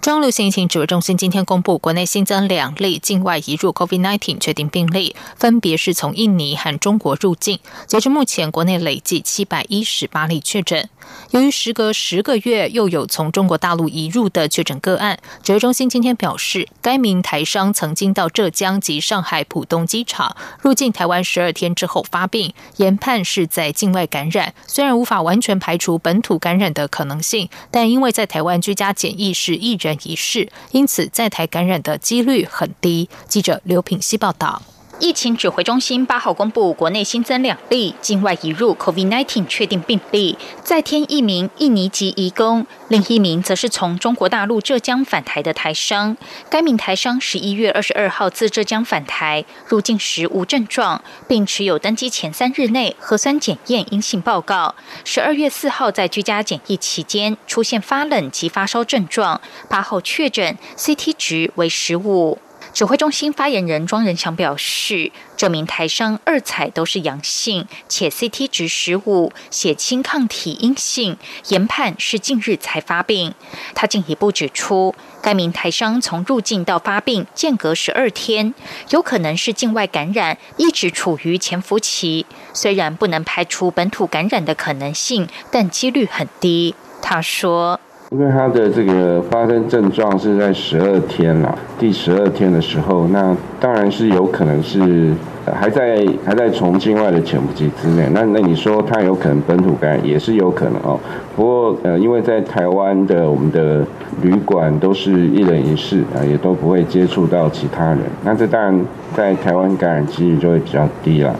中央流行疫情指挥中心今天公布，国内新增两例境外移入 COVID-19 确定病例，分别是从印尼和中国入境。截至目前，国内累计七百一十八例确诊。由于时隔十个月又有从中国大陆移入的确诊个案，指挥中心今天表示，该名台商曾经到浙江及上海浦东机场入境台湾十二天之后发病，研判是在境外感染。虽然无法完全排除本土感染的可能性，但因为在台湾居家检疫是一人一室，因此在台感染的几率很低。记者刘品希报道。疫情指挥中心八号公布，国内新增两例境外移入 COVID-19 确定病例，再添一名印尼籍移工，另一名则是从中国大陆浙江返台的台商。该名台商十一月二十二号自浙江返台，入境时无症状，并持有登机前三日内核酸检验阴性报告。十二月四号在居家检疫期间出现发冷及发烧症状，八号确诊，CT 值为十五。指挥中心发言人庄仁祥表示，这名台商二采都是阳性，且 CT 值十五，血清抗体阴性，研判是近日才发病。他进一步指出，该名台商从入境到发病间隔十二天，有可能是境外感染，一直处于潜伏期。虽然不能排除本土感染的可能性，但几率很低。他说。因为他的这个发生症状是在十二天了，第十二天的时候，那当然是有可能是还在还在从境外的潜伏期之内。那那你说他有可能本土感染也是有可能哦。不过呃，因为在台湾的我们的旅馆都是一人一室啊，也都不会接触到其他人，那这当然在台湾感染几率就会比较低了。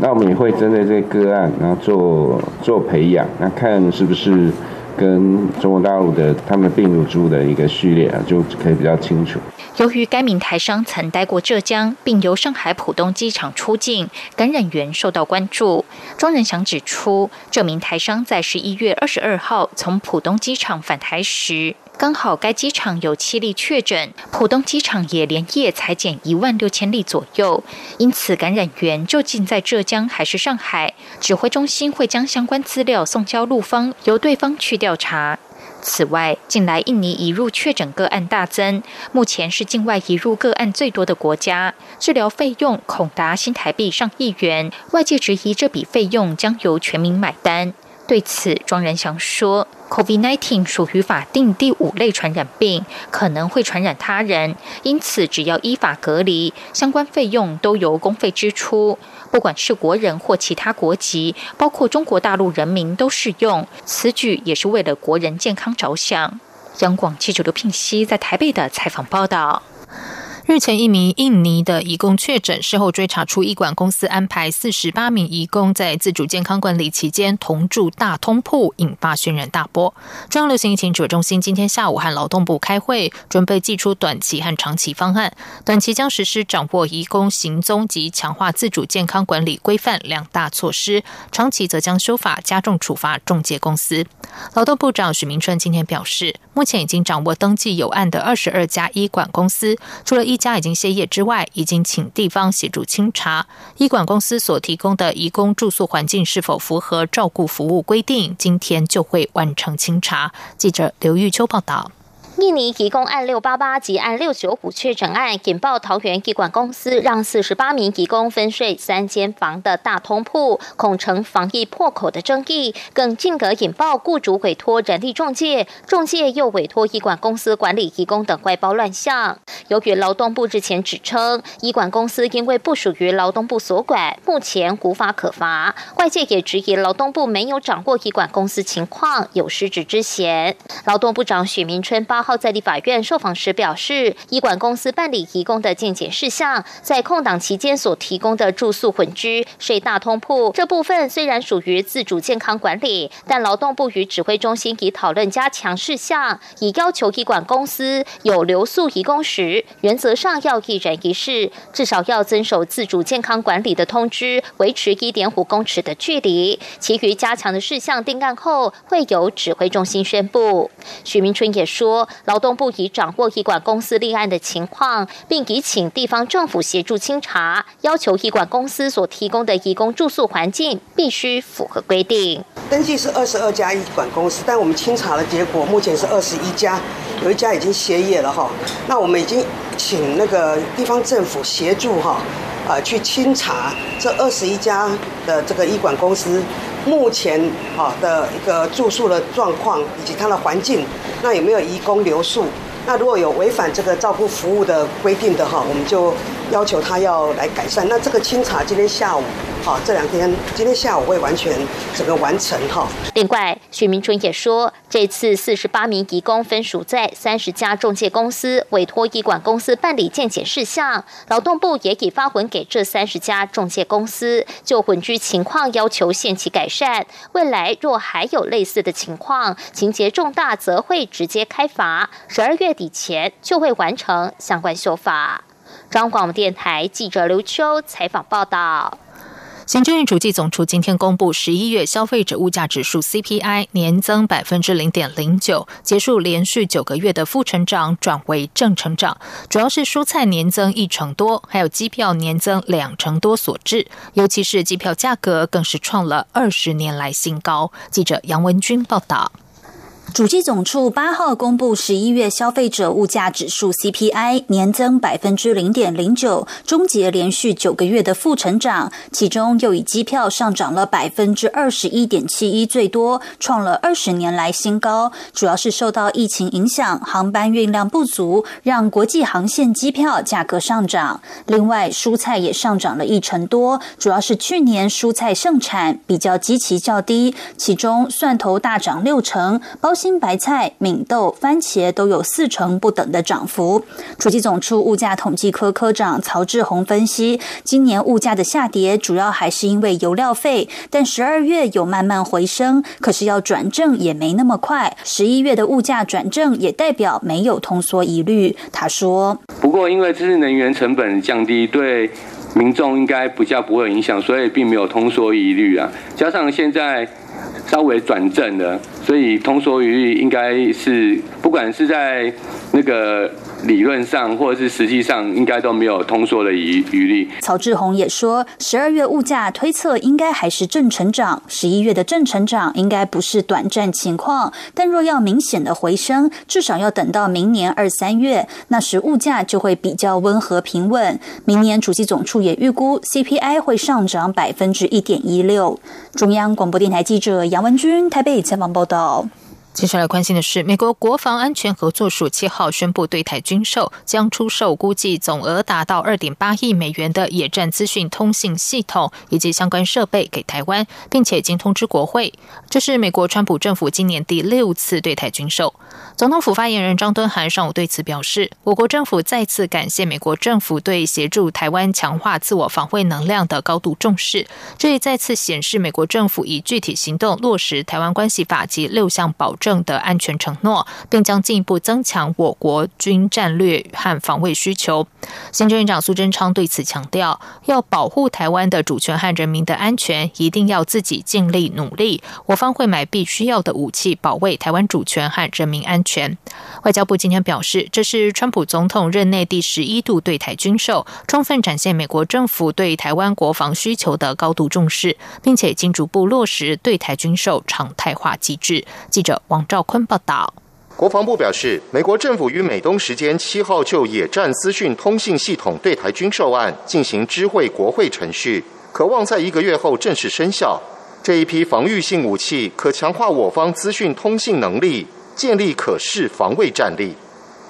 那我们也会针对这个个案，然后做做培养，那看是不是。跟中国大陆的他们病毒株的一个序列啊，就可以比较清楚。由于该名台商曾待过浙江，并由上海浦东机场出境，感染源受到关注。庄仁祥指出，这名台商在十一月二十二号从浦东机场返台时。刚好该机场有七例确诊，浦东机场也连夜裁减一万六千例左右，因此感染源究竟在浙江还是上海？指挥中心会将相关资料送交陆方，由对方去调查。此外，近来印尼移入确诊个案大增，目前是境外移入个案最多的国家，治疗费用恐达新台币上亿元，外界质疑这笔费用将由全民买单。对此，庄仁祥说：“COVID-19 属于法定第五类传染病，可能会传染他人，因此只要依法隔离，相关费用都由公费支出，不管是国人或其他国籍，包括中国大陆人民都适用。此举也是为了国人健康着想。”央广记者刘聘熙在台北的采访报道。日前，一名印尼的移工确诊，事后追查出医管公司安排四十八名移工在自主健康管理期间同住大通铺，引发轩然大波。中央流行疫情指挥中心今天下午和劳动部开会，准备寄出短期和长期方案。短期将实施掌握移工行踪及强化自主健康管理规范两大措施，长期则将修法加重处罚中介公司。劳动部长许明春今天表示，目前已经掌握登记有案的二十二家医管公司，除了一家已经歇业之外，已经请地方协助清查医管公司所提供的移工住宿环境是否符合照顾服务规定，今天就会完成清查。记者刘玉秋报道。印尼移工案六八八及案六九五确诊案引爆桃园医管公司让四十八名移工分睡三间房的大通铺，恐成防疫破口的争议，更进而引爆雇主委托人力中介，中介又委托医管公司管理移工等外包乱象。由于劳动部之前指称医管公司因为不属于劳动部所管，目前无法可罚，外界也质疑劳动部没有掌握医管公司情况，有失职之嫌。劳动部长许明春八。号在立法院受访时表示，医管公司办理移工的健检事项，在空档期间所提供的住宿混居、睡大通铺这部分虽然属于自主健康管理，但劳动部与指挥中心已讨论加强事项，已要求医管公司有留宿移工时，原则上要一人一室，至少要遵守自主健康管理的通知，维持一点五公尺的距离。其余加强的事项定案后，会由指挥中心宣布。许明春也说，劳动部已掌握医管公司立案的情况，并已请地方政府协助清查，要求医管公司所提供的义工住宿环境必须符合规定。登记是二十二家医管公司，但我们清查的结果目前是二十一家，有一家已经歇业了哈。那我们已经请那个地方政府协助哈，啊去清查这二十一家的这个医管公司。目前啊的一个住宿的状况以及它的环境，那有没有移工留宿？那如果有违反这个照顾服务的规定的哈，我们就要求他要来改善。那这个清查今天下午。好，这两天今天下午会完全整个完成哈。另外，许明春也说，这次四十八名义工分属在三十家中介公司委托医管公司办理健检事项，劳动部也已发文给这三十家中介公司，就混居情况要求限期改善。未来若还有类似的情况，情节重大，则会直接开罚。十二月底前就会完成相关修法。中广电台记者刘秋采访报道。行政院主计总处今天公布十一月消费者物价指数 CPI 年增百分之零点零九，结束连续九个月的负成长，转为正成长。主要是蔬菜年增一成多，还有机票年增两成多所致。尤其是机票价格更是创了二十年来新高。记者杨文军报道。主计总处八号公布十一月消费者物价指数 CPI 年增百分之零点零九，终结连续九个月的负成长。其中又以机票上涨了百分之二十一点七一最多，创了二十年来新高。主要是受到疫情影响，航班运量不足，让国际航线机票价格上涨。另外，蔬菜也上涨了一成多，主要是去年蔬菜盛产比较基期较低，其中蒜头大涨六成，包。新白菜、敏豆、番茄都有四成不等的涨幅。主计总处物价统计科科长曹志宏分析，今年物价的下跌主要还是因为油料费，但十二月有慢慢回升，可是要转正也没那么快。十一月的物价转正也代表没有通缩疑虑。他说：“不过因为这是能源成本降低，对民众应该比较不会影响，所以并没有通缩疑虑啊。加上现在。”稍微转正的，所以通缩率应该是不管是在那个。理论上或者是实际上，应该都没有通缩的余余力。曹志宏也说，十二月物价推测应该还是正成长，十一月的正成长应该不是短暂情况，但若要明显的回升，至少要等到明年二三月，那时物价就会比较温和平稳。明年主席总处也预估 CPI 会上涨百分之一点一六。中央广播电台记者杨文君台北采访报道。接下来关心的是，美国国防安全合作署七号宣布对台军售，将出售估计总额达到二点八亿美元的野战资讯通信系统以及相关设备给台湾，并且已经通知国会。这是美国川普政府今年第六次对台军售。总统府发言人张敦涵上午对此表示，我国政府再次感谢美国政府对协助台湾强化自我防卫能量的高度重视，这也再次显示美国政府以具体行动落实《台湾关系法》及六项保证。的安全承诺，并将进一步增强我国军战略和防卫需求。行政院长苏贞昌对此强调，要保护台湾的主权和人民的安全，一定要自己尽力努力。我方会买必须要的武器，保卫台湾主权和人民安。全外交部今天表示，这是川普总统任内第十一度对台军售，充分展现美国政府对台湾国防需求的高度重视，并且已经逐步落实对台军售常态化机制。记者王。兆坤报道，国防部表示，美国政府于美东时间七号就野战资讯通信系统对台军售案进行知会国会程序，渴望在一个月后正式生效。这一批防御性武器可强化我方资讯通信能力，建立可视防卫战力。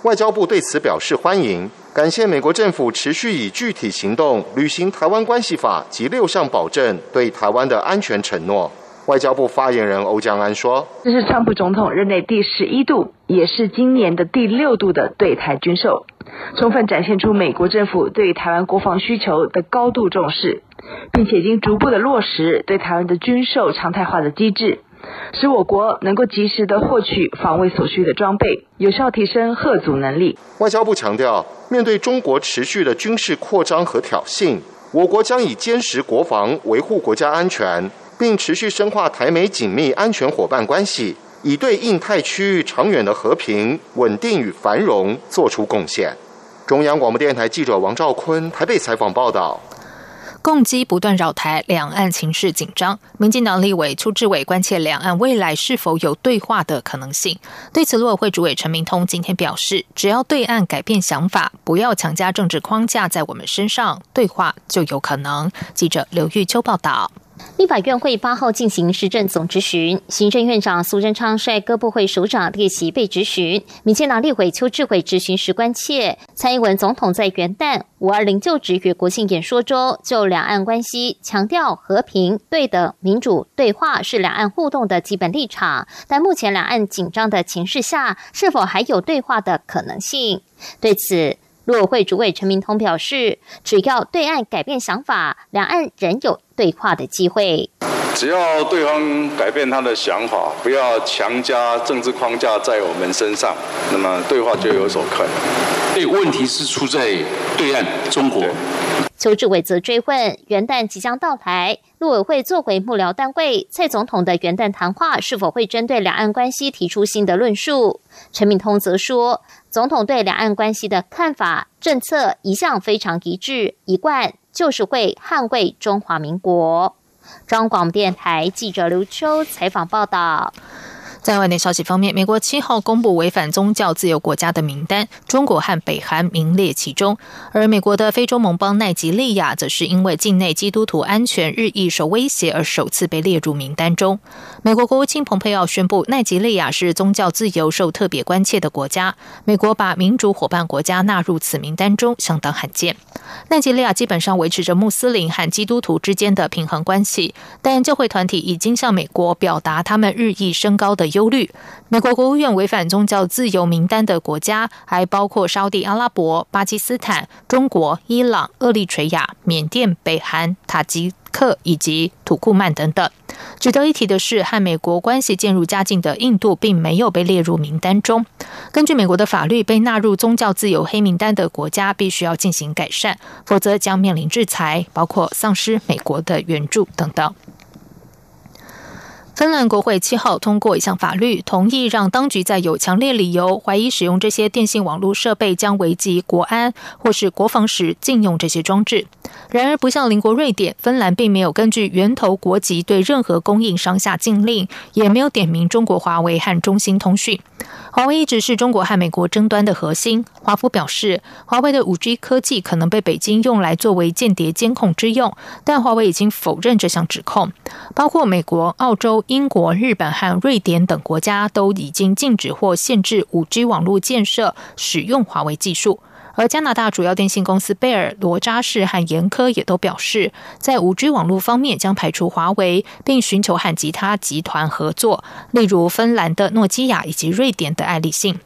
外交部对此表示欢迎，感谢美国政府持续以具体行动履行《台湾关系法》及六项保证对台湾的安全承诺。外交部发言人欧江安说：“这是川普总统任内第十一度，也是今年的第六度的对台军售，充分展现出美国政府对台湾国防需求的高度重视，并且已经逐步的落实对台湾的军售常态化的机制，使我国能够及时的获取防卫所需的装备，有效提升核阻能力。”外交部强调，面对中国持续的军事扩张和挑衅，我国将以坚实国防维护国家安全。并持续深化台美紧密安全伙伴关系，以对印太区域长远的和平、稳定与繁荣做出贡献。中央广播电台记者王兆坤台北采访报道。共机不断扰台，两岸情势紧张。民进党立委邱志伟关切两岸未来是否有对话的可能性。对此，陆委会主委陈明通今天表示，只要对岸改变想法，不要强加政治框架在我们身上，对话就有可能。记者刘玉秋报道。立法院会八号进行市政总质询，行政院长苏贞昌率各部会首长列席被质询。民进党立委邱志伟质询时关切，蔡英文总统在元旦五二零就职与国庆演说中，就两岸关系强调和平、对等、民主对话是两岸互动的基本立场。但目前两岸紧张的情势下，是否还有对话的可能性？对此。陆委会主委陈明通表示，只要对岸改变想法，两岸仍有对话的机会。只要对方改变他的想法，不要强加政治框架在我们身上，那么对话就有所可能。对，问题是出在对岸中国。邱志伟则追问：元旦即将到来，陆委会作为幕僚单位，蔡总统的元旦谈话是否会针对两岸关系提出新的论述？陈敏通则说，总统对两岸关系的看法、政策一向非常一致，一贯就是会捍卫中华民国。中广电台记者刘秋采访报道。在外电消息方面，美国七号公布违反宗教自由国家的名单，中国和北韩名列其中。而美国的非洲盟邦奈及利亚，则是因为境内基督徒安全日益受威胁而首次被列入名单中。美国国务卿蓬佩奥宣布，奈及利亚是宗教自由受特别关切的国家。美国把民主伙伴国家纳入此名单中，相当罕见。奈及利亚基本上维持着穆斯林和基督徒之间的平衡关系，但教会团体已经向美国表达他们日益升高的忧虑。美国国务院违反宗教自由名单的国家还包括沙地阿拉伯、巴基斯坦、中国、伊朗、厄立垂亚、缅甸、北韩、塔吉克以及土库曼等等。值得一提的是，和美国关系渐入佳境的印度并没有被列入名单中。根据美国的法律，被纳入宗教自由黑名单的国家必须要进行改善，否则将面临制裁，包括丧失美国的援助等等。芬兰国会七号通过一项法律，同意让当局在有强烈理由怀疑使用这些电信网络设备将危及国安或是国防时禁用这些装置。然而，不像邻国瑞典，芬兰并没有根据源头国籍对任何供应商下禁令，也没有点名中国华为和中兴通讯。华为一直是中国和美国争端的核心。华府表示，华为的五 G 科技可能被北京用来作为间谍监控之用，但华为已经否认这项指控。包括美国、澳洲、英国、日本和瑞典等国家都已经禁止或限制 5G 网络建设使用华为技术。而加拿大主要电信公司贝尔、罗扎士和严科也都表示，在 5G 网络方面将排除华为，并寻求和其他集团合作，例如芬兰的诺基亚以及瑞典的爱立信。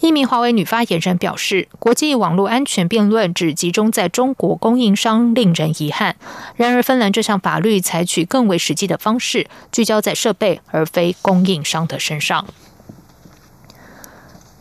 一名华为女发言人表示，国际网络安全辩论只集中在中国供应商，令人遗憾。然而，芬兰这项法律采取更为实际的方式，聚焦在设备而非供应商的身上。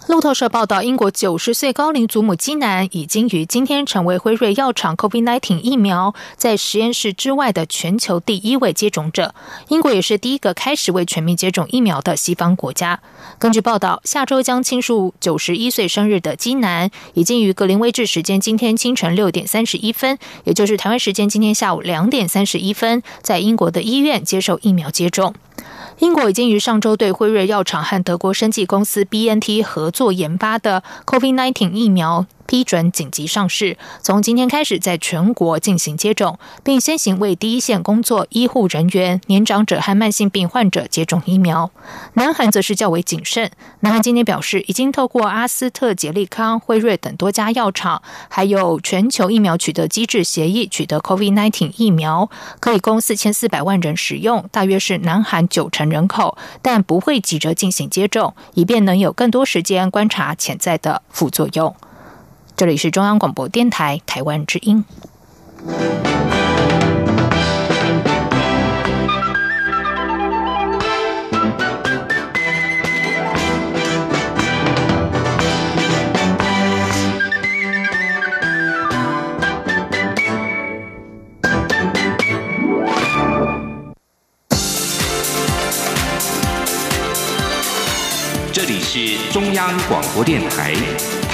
路透社报道，英国九十岁高龄祖母基南已经于今天成为辉瑞药厂 COVID-19 疫苗在实验室之外的全球第一位接种者。英国也是第一个开始为全民接种疫苗的西方国家。根据报道，下周将庆祝九十一岁生日的基南，已经于格林威治时间今天清晨六点三十一分，也就是台湾时间今天下午两点三十一分，在英国的医院接受疫苗接种。英国已经于上周对辉瑞药厂和德国生技公司 BNT 合作研发的 COVID-19 疫苗。批准紧急上市，从今天开始在全国进行接种，并先行为第一线工作医护人员、年长者和慢性病患者接种疫苗。南韩则是较为谨慎，南韩今天表示，已经透过阿斯特捷利康、辉瑞等多家药厂，还有全球疫苗取得机制协议，取得 COVID-19 疫苗，可以供四千四百万人使用，大约是南韩九成人口，但不会急着进行接种，以便能有更多时间观察潜在的副作用。这里是中央广播电台台湾之音。这里是中央广播电台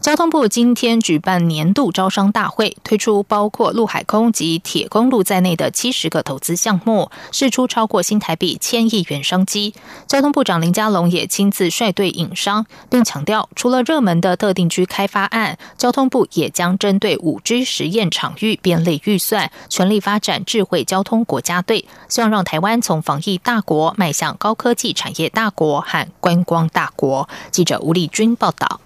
交通部今天举办年度招商大会，推出包括陆海空及铁公路在内的七十个投资项目，释出超过新台币千亿元商机。交通部长林佳龙也亲自率队引商，并强调，除了热门的特定区开发案，交通部也将针对五 G 实验场域编列预算，全力发展智慧交通国家队，希望让台湾从防疫大国迈向高科技产业大国和观光大国。记者吴丽君报道。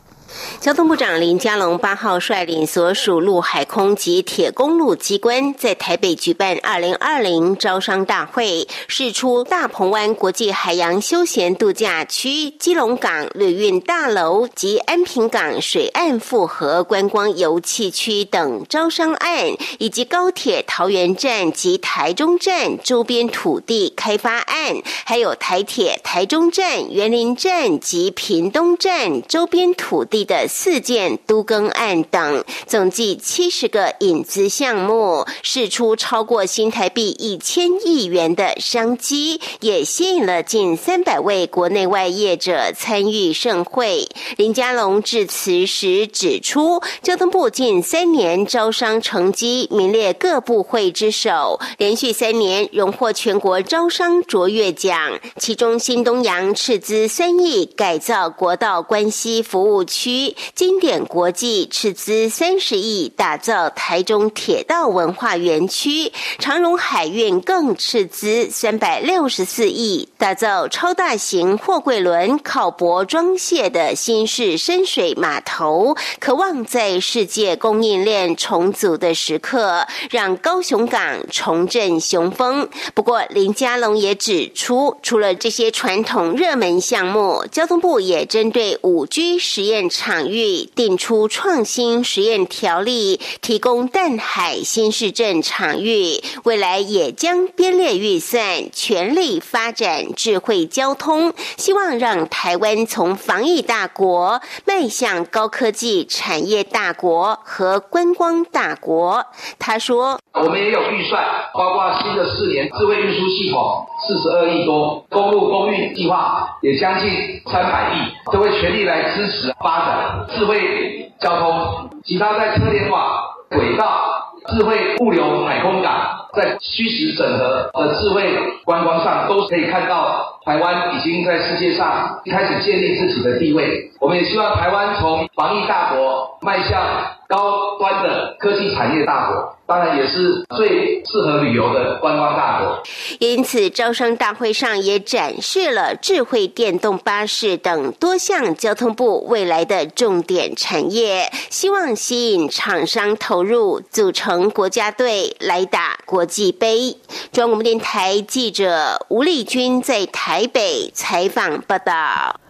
交通部长林佳龙八号率领所属陆海空及铁公路机关，在台北举办二零二零招商大会，释出大鹏湾国际海洋休闲度假区、基隆港旅运大楼及安平港水岸复合观光游憩区等招商案，以及高铁桃园站及台中站周边土地开发案，还有台铁台中站、园林站及屏东站周边土地。的四件都更案等，总计七十个引资项目，释出超过新台币一千亿元的商机，也吸引了近三百位国内外业者参与盛会。林佳龙致辞时指出，交通部近三年招商成绩名列各部会之首，连续三年荣获全国招商卓越奖，其中新东阳斥资三亿改造国道关西服务区。经典国际斥资三十亿打造台中铁道文化园区，长荣海运更斥资三百六十四亿打造超大型货柜轮靠泊装卸的新式深水码头，渴望在世界供应链重组的时刻，让高雄港重振雄风。不过林佳龙也指出，除了这些传统热门项目，交通部也针对五 G 实验。场域定出创新实验条例，提供淡海新市镇场域，未来也将编列预算，全力发展智慧交通，希望让台湾从防疫大国迈向高科技产业大国和观光大国。他说：“我们也有预算，包括新的四年智慧运输系统四十二亿多，公路公运计划也将近三百亿，都会全力来支持发展。”智慧交通，其他在车联网、轨道、智慧物流、海空港，在虚实整合的智慧观光上，都可以看到台湾已经在世界上开始建立自己的地位。我们也希望台湾从防疫大国迈向高端的科技产业大国。当然也是最适合旅游的观光大国。因此，招商大会上也展示了智慧电动巴士等多项交通部未来的重点产业，希望吸引厂商投入，组成国家队来打国际杯。中央广播电台记者吴丽君在台北采访报道。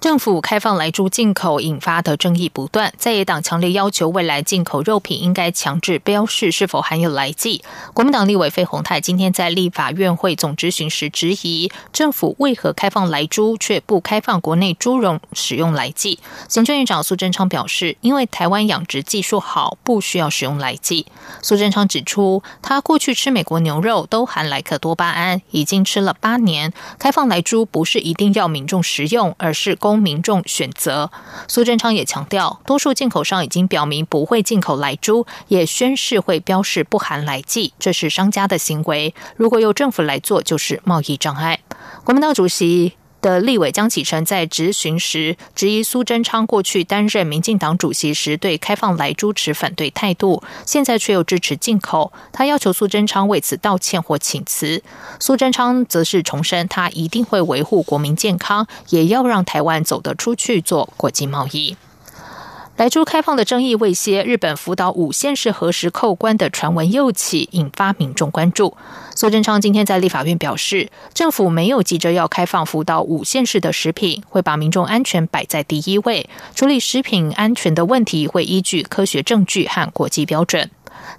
政府开放来猪进口引发的争议不断，在野党强烈要求未来进口肉品应该强制标示是否含有来剂。国民党立委费鸿泰今天在立法院会总咨询时质疑，政府为何开放来猪却不开放国内猪肉使用来剂？行政院长苏贞昌表示，因为台湾养殖技术好，不需要使用来剂。苏贞昌指出，他过去吃美国牛肉都含莱克多巴胺，已经吃了八年。开放来猪不是一定要民众食用，而是公民众选择。苏贞昌也强调，多数进口商已经表明不会进口来猪，也宣誓会标示不含来剂，这是商家的行为。如果由政府来做，就是贸易障碍。国民党主席。的立委江启臣在质询时质疑苏贞昌过去担任民进党主席时对开放来猪持反对态度，现在却又支持进口。他要求苏贞昌为此道歉或请辞。苏贞昌则是重申，他一定会维护国民健康，也要让台湾走得出去做国际贸易。莱猪开放的争议未歇，日本福岛五县市何时扣关的传闻又起，引发民众关注。苏贞昌今天在立法院表示，政府没有急着要开放福岛五县市的食品，会把民众安全摆在第一位，处理食品安全的问题会依据科学证据和国际标准。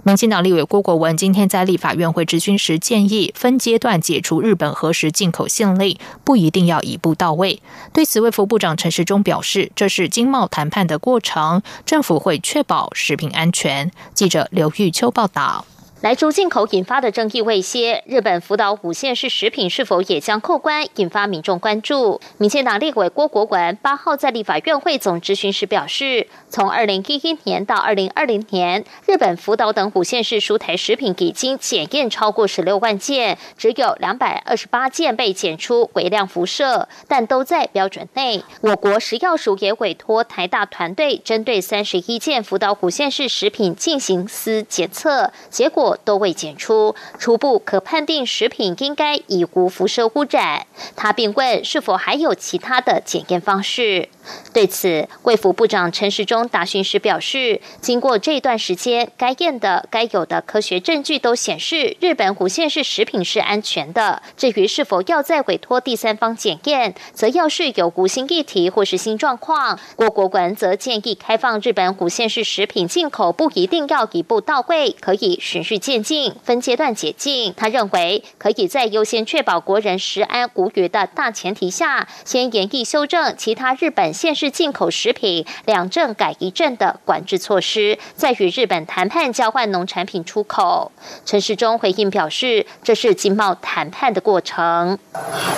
民进党立委郭国文今天在立法院会质询时建议，分阶段解除日本核实进口限令，不一定要一步到位。对此，卫福部长陈时中表示，这是经贸谈判的过程，政府会确保食品安全。记者刘玉秋报道。来猪进口引发的争议未歇，日本福岛五县市食品是否也将扣关，引发民众关注。民进党立委郭国文八号在立法院会总质询时表示，从二零一一年到二零二零年，日本福岛等五县市蔬台食品已经检验超过十六万件，只有两百二十八件被检出微量辐射，但都在标准内。我国食药署也委托台大团队针对三十一件福岛五县市食品进行私检测，结果。都未检出，初步可判定食品应该已无辐射污染。他并问是否还有其他的检验方式。对此，卫福部长陈时中答询时表示，经过这段时间，该验的、该有的科学证据都显示，日本虎县市食品是安全的。至于是否要再委托第三方检验，则要是有无新议题或是新状况。郭国文则建议开放日本虎县市食品进口，不一定要一步到位，可以循序渐进、分阶段解禁。他认为，可以在优先确保国人食安无虞的大前提下，先严厉修正其他日本。县市进口食品两证改一证的管制措施，再与日本谈判交换农产品出口。陈时中回应表示，这是经贸谈判的过程。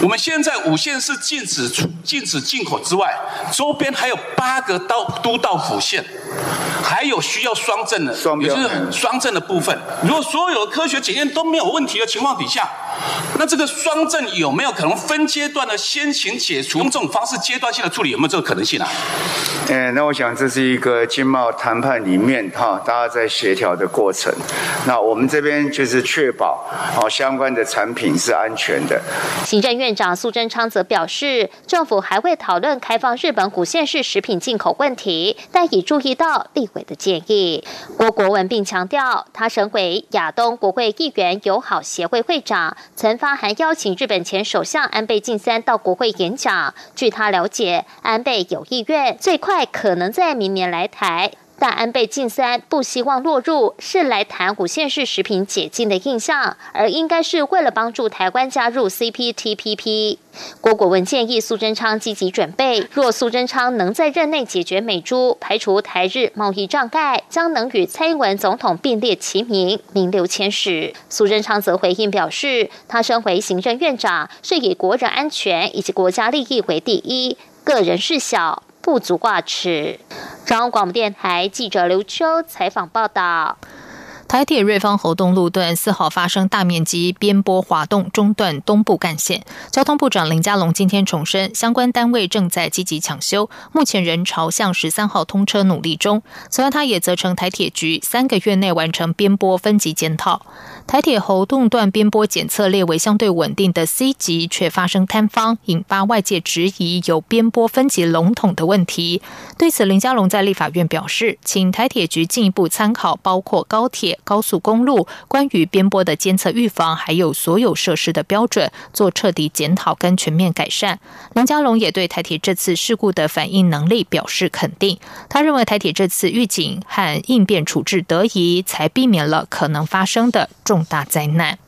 我们现在五县市禁止出禁止进口之外，周边还有八个道都道府县，还有需要双证的，也就是双证的部分。如果所有的科学检验都没有问题的情况底下，那这个双证有没有可能分阶段的先行解除？用这种方式阶段性的处理，有没有这个？可能性啊，嗯，那我想这是一个经贸谈判里面哈，大家在协调的过程。那我们这边就是确保哦相关的产品是安全的。行政院长苏贞昌则表示，政府还会讨论开放日本古县市食品进口问题，但已注意到立委的建议。郭国文并强调，他身为亚东国会议员友好协会会长，曾发函邀请日本前首相安倍晋三到国会演讲。据他了解，安倍。有意愿，最快可能在明年来台。但安倍晋三不希望落入是来谈五县市食品解禁的印象，而应该是为了帮助台湾加入 CPTPP。郭国文建议苏贞昌积极准备，若苏贞昌能在任内解决美猪，排除台日贸易障碍，将能与蔡英文总统并列齐名，名留千史。苏贞昌则回应表示，他身为行政院长，是以国人安全以及国家利益为第一。个人事小，不足挂齿。中央广播电台记者刘秋采访报道。台铁瑞芳侯东路段四号发生大面积边坡滑动，中断东部干线。交通部长林佳龙今天重申，相关单位正在积极抢修，目前仍朝向十三号通车努力中。此外，他也责成台铁局三个月内完成边坡分级检讨。台铁喉洞段边坡检测列为相对稳定的 C 级，却发生坍方，引发外界质疑有边坡分级笼统的问题。对此，林佳龙在立法院表示，请台铁局进一步参考包括高铁、高速公路关于边坡的监测预防，还有所有设施的标准，做彻底检讨跟全面改善。林佳龙也对台铁这次事故的反应能力表示肯定。他认为台铁这次预警和应变处置得宜，才避免了可能发生的重。重大灾难。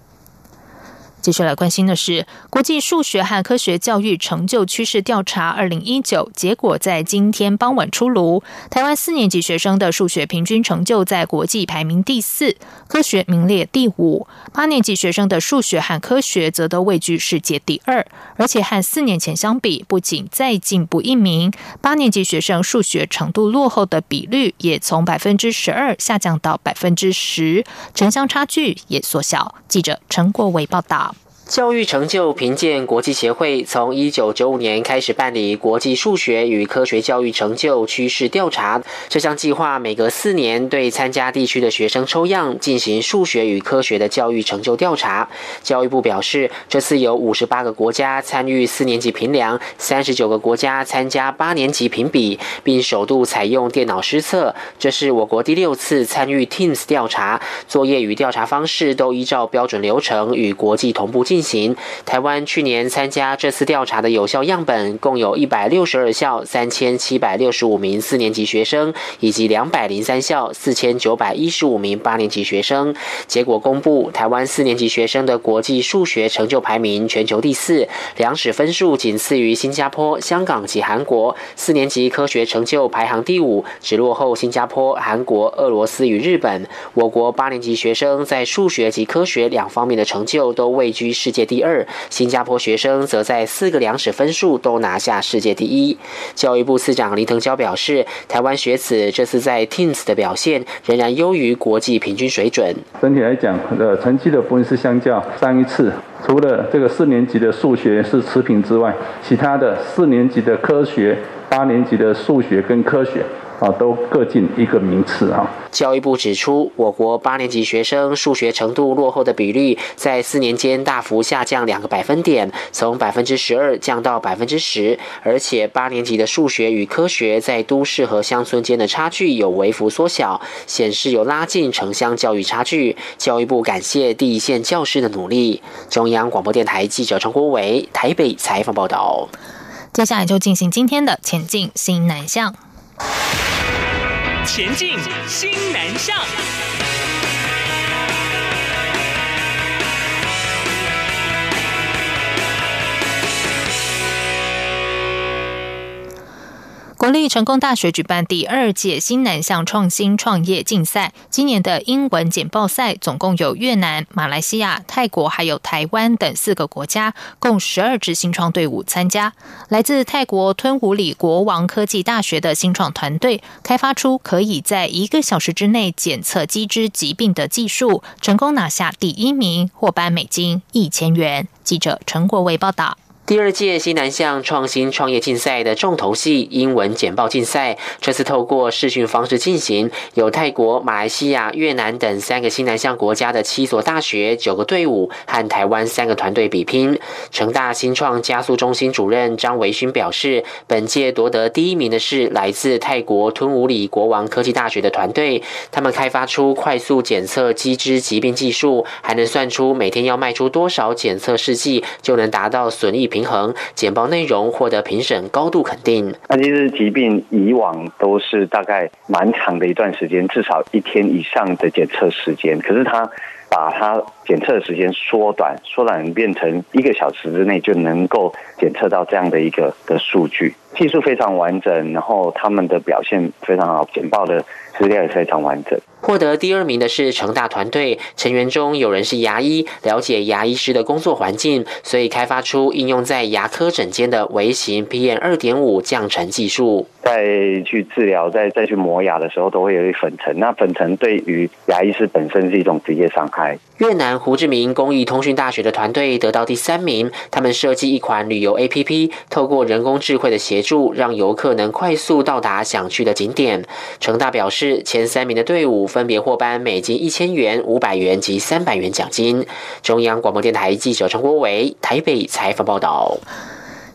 继续来关心的是国际数学和科学教育成就趋势调查二零一九结果在今天傍晚出炉。台湾四年级学生的数学平均成就在国际排名第四，科学名列第五；八年级学生的数学和科学则都位居世界第二，而且和四年前相比，不仅再进步一名，八年级学生数学程度落后的比率也从百分之十二下降到百分之十，城乡差距也缩小。记者陈国伟报道。教育成就评鉴国际协会从一九九五年开始办理国际数学与科学教育成就趋势调查。这项计划每隔四年对参加地区的学生抽样进行数学与科学的教育成就调查。教育部表示，这次有五十八个国家参与四年级评量，三十九个国家参加八年级评比，并首度采用电脑施测。这是我国第六次参与 Teams 调查，作业与调查方式都依照标准流程与国际同步进。进行。台湾去年参加这次调查的有效样本共有一百六十二校三千七百六十五名四年级学生，以及两百零三校四千九百一十五名八年级学生。结果公布，台湾四年级学生的国际数学成就排名全球第四，两史分数仅次于新加坡、香港及韩国。四年级科学成就排行第五，只落后新加坡、韩国、俄罗斯与日本。我国八年级学生在数学及科学两方面的成就都位居世。世界第二，新加坡学生则在四个两史分数都拿下世界第一。教育部次长林腾蛟表示，台湾学子这次在 Teams 的表现仍然优于国际平均水准。整体来讲，呃，成绩的分是相较上一次，除了这个四年级的数学是持平之外，其他的四年级的科学、八年级的数学跟科学。啊，都各进一个名次啊。教育部指出，我国八年级学生数学程度落后的比率在四年间大幅下降两个百分点，从百分之十二降到百分之十，而且八年级的数学与科学在都市和乡村间的差距有微幅缩小，显示有拉近城乡教育差距。教育部感谢第一线教师的努力。中央广播电台记者陈国伟台北采访报道。接下来就进行今天的前进新南向。前进，新南向。国立成功大学举办第二届新南向创新创业竞赛。今年的英文简报赛总共有越南、马来西亚、泰国还有台湾等四个国家，共十二支新创队伍参加。来自泰国吞武里国王科技大学的新创团队，开发出可以在一个小时之内检测鸡只疾病的技术，成功拿下第一名，获颁美金一千元。记者陈国伟报道。第二届西南向创新创业竞赛的重头戏英文简报竞赛，这次透过视讯方式进行，有泰国、马来西亚、越南等三个西南向国家的七所大学、九个队伍和台湾三个团队比拼。成大新创加速中心主任张维勋表示，本届夺得第一名的是来自泰国吞武里国王科技大学的团队，他们开发出快速检测鸡只疾病技术，还能算出每天要卖出多少检测试剂，就能达到损益平。平衡简报内容获得评审高度肯定。那其实疾病以往都是大概蛮长的一段时间，至少一天以上的检测时间。可是他把它检测的时间缩短，缩短变成一个小时之内就能够检测到这样的一个的数据，技术非常完整，然后他们的表现非常好，简报的资料也非常完整。获得第二名的是成大团队，成员中有人是牙医，了解牙医师的工作环境，所以开发出应用在牙科诊间的微型 PM 二点五降尘技术。在去治疗、再再去磨牙的时候，都会有一粉尘，那粉尘对于牙医师本身是一种职业伤害。越南胡志明公益通讯大学的团队得到第三名，他们设计一款旅游 APP，透过人工智慧的协助，让游客能快速到达想去的景点。成大表示，前三名的队伍。分别获颁美金一千元、五百元及三百元奖金。中央广播电台记者陈国伟台北采访报道。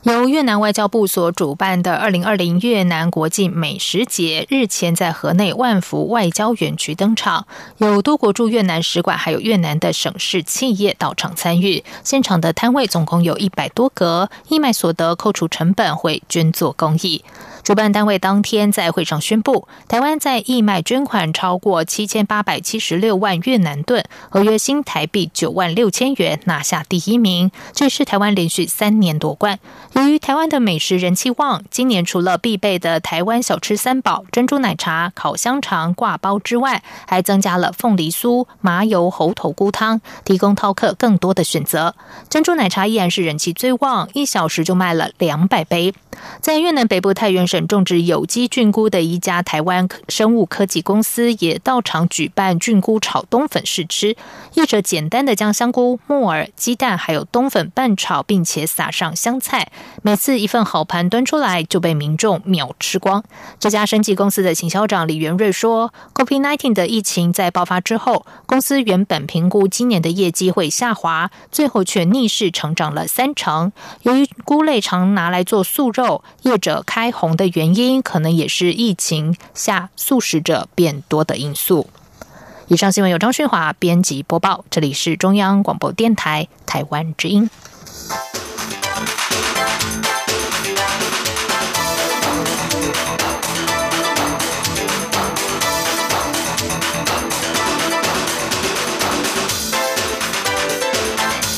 由越南外交部所主办的二零二零越南国际美食节日前在河内万福外交园区登场，有多国驻越南使馆还有越南的省市企业到场参与。现场的摊位总共有一百多个，义卖所得扣除成本会捐做公益。主办单位当天在会上宣布，台湾在义卖捐款超过七千八百七十六万越南盾，合约新台币九万六千元，拿下第一名。这是台湾连续三年夺冠。由于台湾的美食人气旺，今年除了必备的台湾小吃三宝珍珠奶茶、烤香肠、挂包之外，还增加了凤梨酥、麻油猴头菇汤，提供饕客更多的选择。珍珠奶茶依然是人气最旺，一小时就卖了两百杯。在越南北部太原省种植有机菌菇的一家台湾生物科技公司也到场举办菌菇炒冬粉试吃。业者简单的将香菇、木耳、鸡蛋还有冬粉拌炒，并且撒上香菜。每次一份好盘端出来就被民众秒吃光。这家生技公司的行销长李元瑞说：“COVID-19 的疫情在爆发之后，公司原本评估今年的业绩会下滑，最后却逆势成长了三成。由于菇类常拿来做素肉。”业者开红的原因可能也是疫情下素食者变多的因素。以上新闻由张旭华编辑播报这里是中央广播电台台湾之音。